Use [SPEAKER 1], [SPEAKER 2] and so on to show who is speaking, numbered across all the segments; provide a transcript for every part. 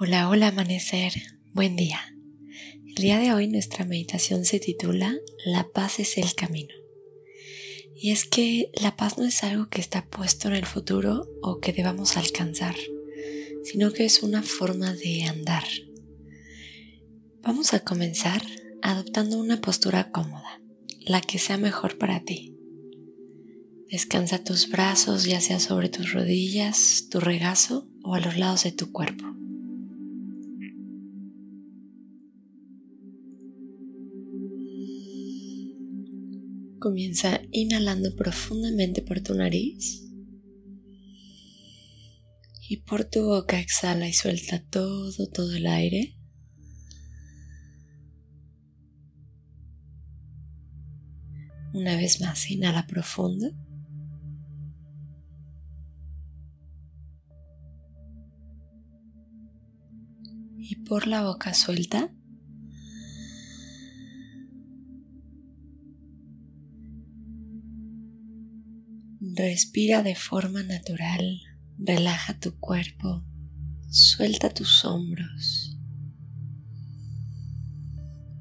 [SPEAKER 1] Hola, hola amanecer, buen día. El día de hoy nuestra meditación se titula La paz es el camino. Y es que la paz no es algo que está puesto en el futuro o que debamos alcanzar, sino que es una forma de andar. Vamos a comenzar adoptando una postura cómoda, la que sea mejor para ti. Descansa tus brazos ya sea sobre tus rodillas, tu regazo o a los lados de tu cuerpo. Comienza inhalando profundamente por tu nariz. Y por tu boca exhala y suelta todo, todo el aire. Una vez más, inhala profundo. Y por la boca suelta. Respira de forma natural, relaja tu cuerpo, suelta tus hombros.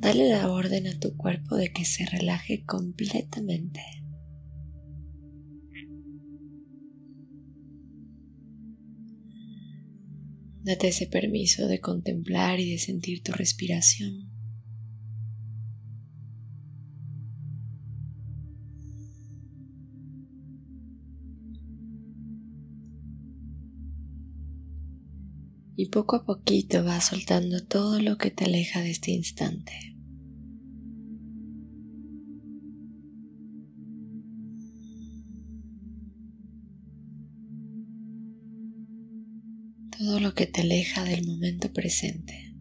[SPEAKER 1] Dale la orden a tu cuerpo de que se relaje completamente. Date ese permiso de contemplar y de sentir tu respiración. Y poco a poquito vas soltando todo lo que te aleja de este instante. Todo lo que te aleja del momento presente.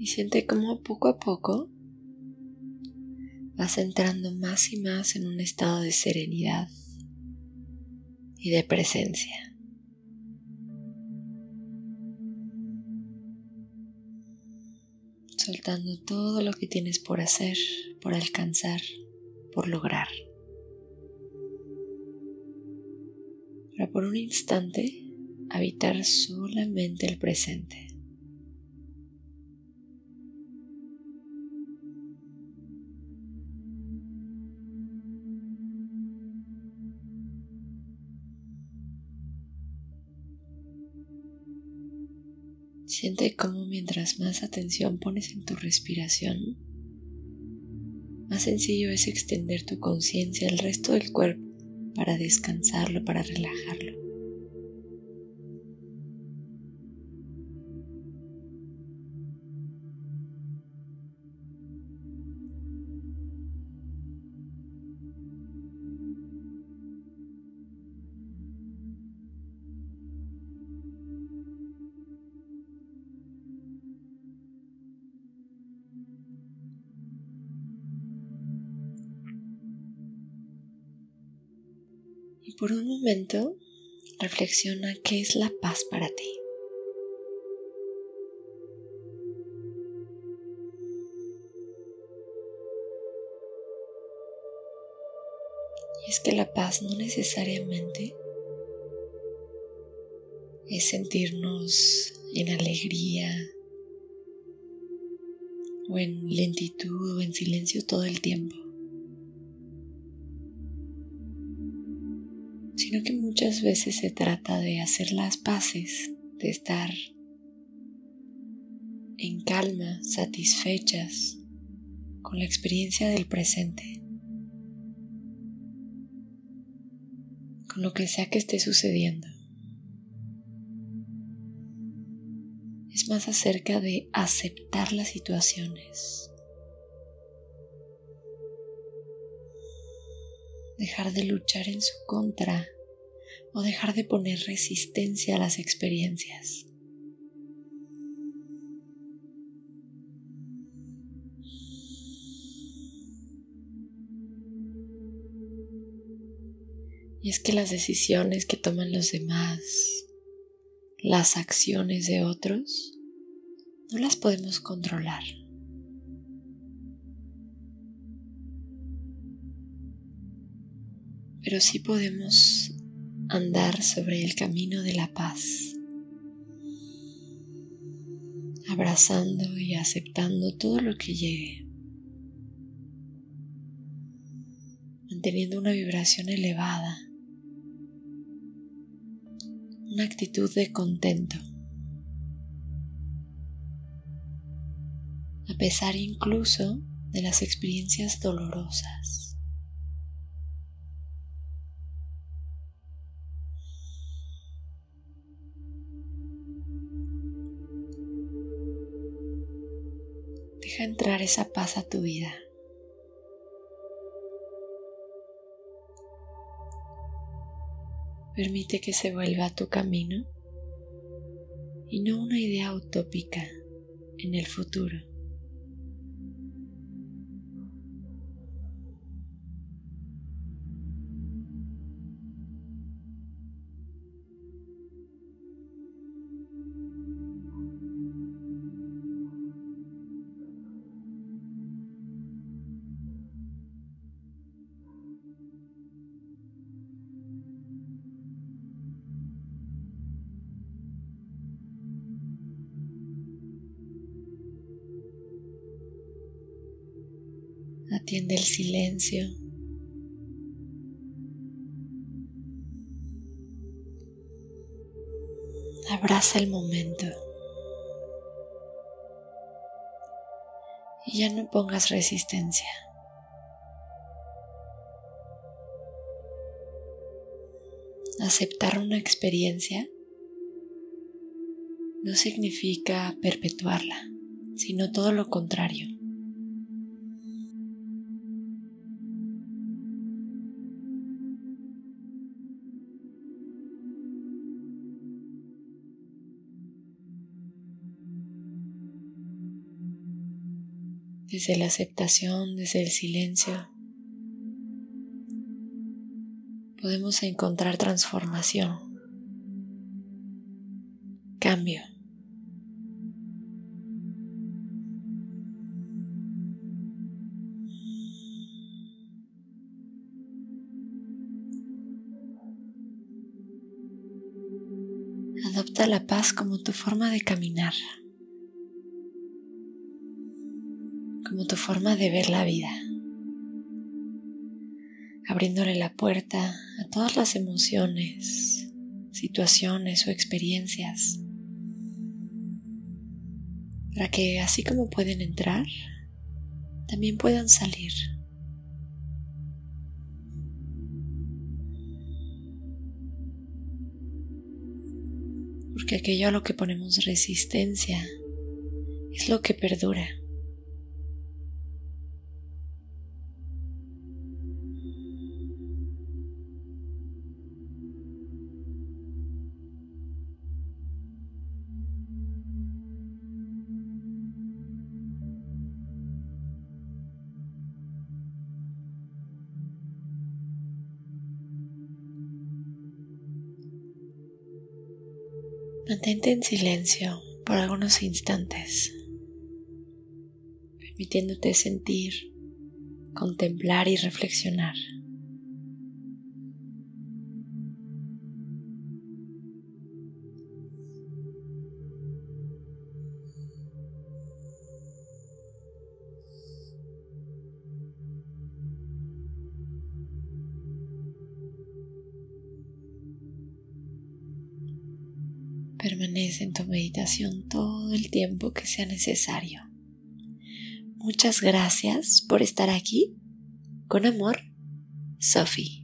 [SPEAKER 1] Y siente como poco a poco vas entrando más y más en un estado de serenidad y de presencia. Soltando todo lo que tienes por hacer, por alcanzar, por lograr. Para por un instante habitar solamente el presente. Siente cómo mientras más atención pones en tu respiración, más sencillo es extender tu conciencia al resto del cuerpo para descansarlo, para relajarlo. Por un momento reflexiona qué es la paz para ti. Y es que la paz no necesariamente es sentirnos en alegría o en lentitud o en silencio todo el tiempo. sino que muchas veces se trata de hacer las paces, de estar en calma, satisfechas con la experiencia del presente, con lo que sea que esté sucediendo. Es más acerca de aceptar las situaciones, Dejar de luchar en su contra o dejar de poner resistencia a las experiencias. Y es que las decisiones que toman los demás, las acciones de otros, no las podemos controlar. Pero sí podemos andar sobre el camino de la paz, abrazando y aceptando todo lo que llegue, manteniendo una vibración elevada una actitud de contento. A pesar incluso de las experiencias dolorosas. Deja entrar esa paz a tu vida. Permite que se vuelva tu camino y no una idea utópica en el futuro. Atiende el silencio. Abraza el momento. Y ya no pongas resistencia. Aceptar una experiencia no significa perpetuarla, sino todo lo contrario. Desde la aceptación, desde el silencio, podemos encontrar transformación, cambio. Adopta la paz como tu forma de caminar. Como tu forma de ver la vida, abriéndole la puerta a todas las emociones, situaciones o experiencias, para que así como pueden entrar, también puedan salir. Porque aquello a lo que ponemos resistencia es lo que perdura. Mantente en silencio por algunos instantes, permitiéndote sentir, contemplar y reflexionar. Permanece en tu meditación todo el tiempo que sea necesario. Muchas gracias por estar aquí. Con amor, Sophie.